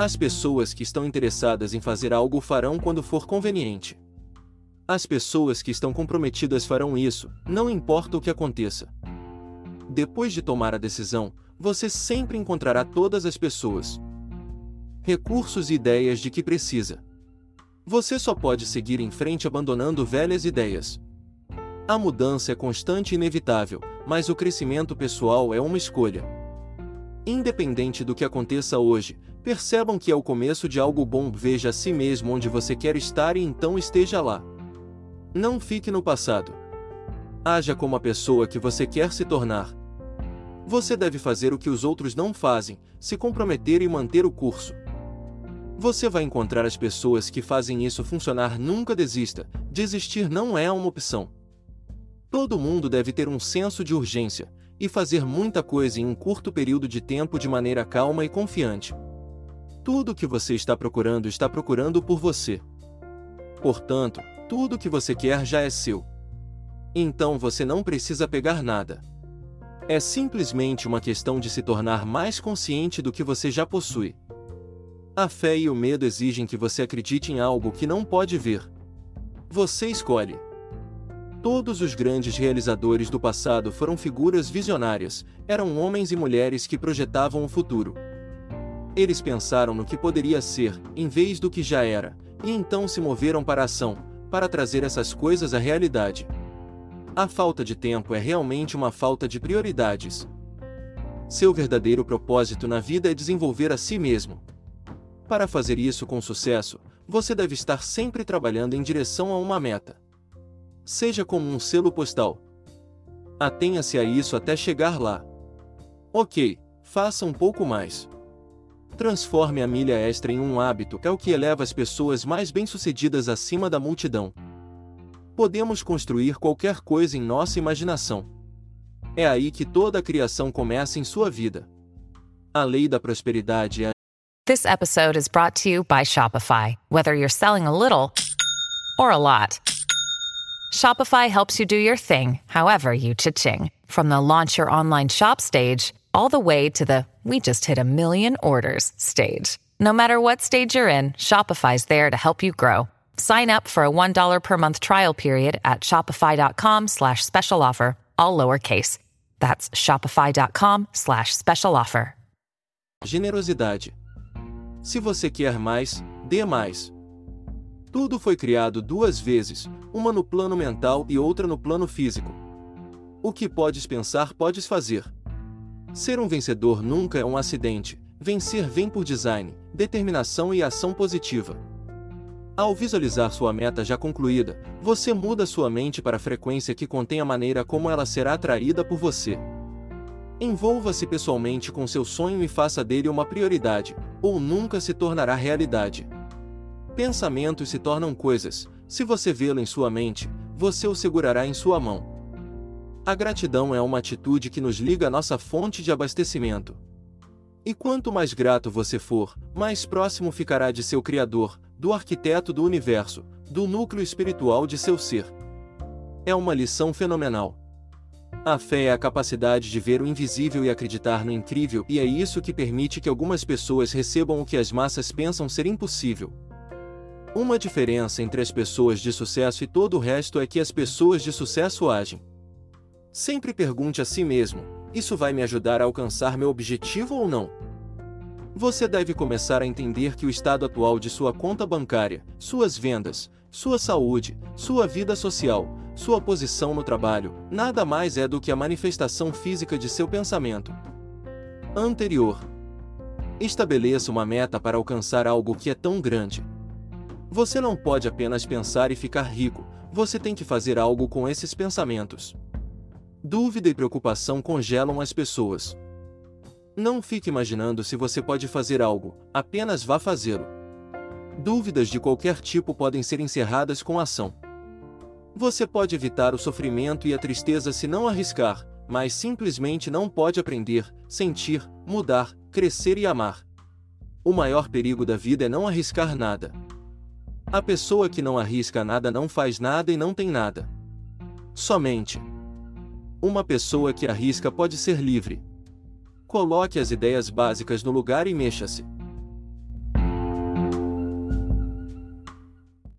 As pessoas que estão interessadas em fazer algo farão quando for conveniente. As pessoas que estão comprometidas farão isso, não importa o que aconteça. Depois de tomar a decisão, você sempre encontrará todas as pessoas, recursos e ideias de que precisa. Você só pode seguir em frente abandonando velhas ideias. A mudança é constante e inevitável, mas o crescimento pessoal é uma escolha. Independente do que aconteça hoje, percebam que é o começo de algo bom. Veja a si mesmo onde você quer estar e então esteja lá. Não fique no passado. Haja como a pessoa que você quer se tornar. Você deve fazer o que os outros não fazem, se comprometer e manter o curso. Você vai encontrar as pessoas que fazem isso funcionar. Nunca desista, desistir não é uma opção. Todo mundo deve ter um senso de urgência e fazer muita coisa em um curto período de tempo de maneira calma e confiante. Tudo o que você está procurando está procurando por você. Portanto, tudo o que você quer já é seu. Então você não precisa pegar nada. É simplesmente uma questão de se tornar mais consciente do que você já possui. A fé e o medo exigem que você acredite em algo que não pode ver. Você escolhe. Todos os grandes realizadores do passado foram figuras visionárias, eram homens e mulheres que projetavam o futuro. Eles pensaram no que poderia ser, em vez do que já era, e então se moveram para a ação, para trazer essas coisas à realidade. A falta de tempo é realmente uma falta de prioridades. Seu verdadeiro propósito na vida é desenvolver a si mesmo. Para fazer isso com sucesso, você deve estar sempre trabalhando em direção a uma meta. Seja como um selo postal. Atenha-se a isso até chegar lá. Ok, faça um pouco mais. Transforme a milha extra em um hábito, é o que eleva as pessoas mais bem-sucedidas acima da multidão. Podemos construir qualquer coisa em nossa imaginação. É aí que toda a criação começa em sua vida. A lei da prosperidade é This episode is brought to you by Shopify. Whether you're selling a little or a lot, Shopify helps you do your thing, however you cha-ching. From the launch your online shop stage, all the way to the we just hit a million orders stage. No matter what stage you're in, Shopify's there to help you grow. Sign up for a $1 per month trial period at shopify.com slash special offer, all lowercase. That's shopify.com slash special offer. generosidade. Se você quer mais, dê mais. Tudo foi criado duas vezes, uma no plano mental e outra no plano físico. O que podes pensar, podes fazer. Ser um vencedor nunca é um acidente, vencer vem por design, determinação e ação positiva. Ao visualizar sua meta já concluída, você muda sua mente para a frequência que contém a maneira como ela será atraída por você. Envolva-se pessoalmente com seu sonho e faça dele uma prioridade, ou nunca se tornará realidade. Pensamentos se tornam coisas, se você vê-lo em sua mente, você o segurará em sua mão. A gratidão é uma atitude que nos liga à nossa fonte de abastecimento. E quanto mais grato você for, mais próximo ficará de seu Criador, do arquiteto do universo, do núcleo espiritual de seu ser. É uma lição fenomenal. A fé é a capacidade de ver o invisível e acreditar no incrível, e é isso que permite que algumas pessoas recebam o que as massas pensam ser impossível. Uma diferença entre as pessoas de sucesso e todo o resto é que as pessoas de sucesso agem. Sempre pergunte a si mesmo: isso vai me ajudar a alcançar meu objetivo ou não? Você deve começar a entender que o estado atual de sua conta bancária, suas vendas, sua saúde, sua vida social, sua posição no trabalho, nada mais é do que a manifestação física de seu pensamento anterior. Estabeleça uma meta para alcançar algo que é tão grande. Você não pode apenas pensar e ficar rico, você tem que fazer algo com esses pensamentos. Dúvida e preocupação congelam as pessoas. Não fique imaginando se você pode fazer algo, apenas vá fazê-lo. Dúvidas de qualquer tipo podem ser encerradas com ação. Você pode evitar o sofrimento e a tristeza se não arriscar, mas simplesmente não pode aprender, sentir, mudar, crescer e amar. O maior perigo da vida é não arriscar nada. A pessoa que não arrisca nada não faz nada e não tem nada. Somente. Uma pessoa que arrisca pode ser livre. Coloque as ideias básicas no lugar e mexa-se.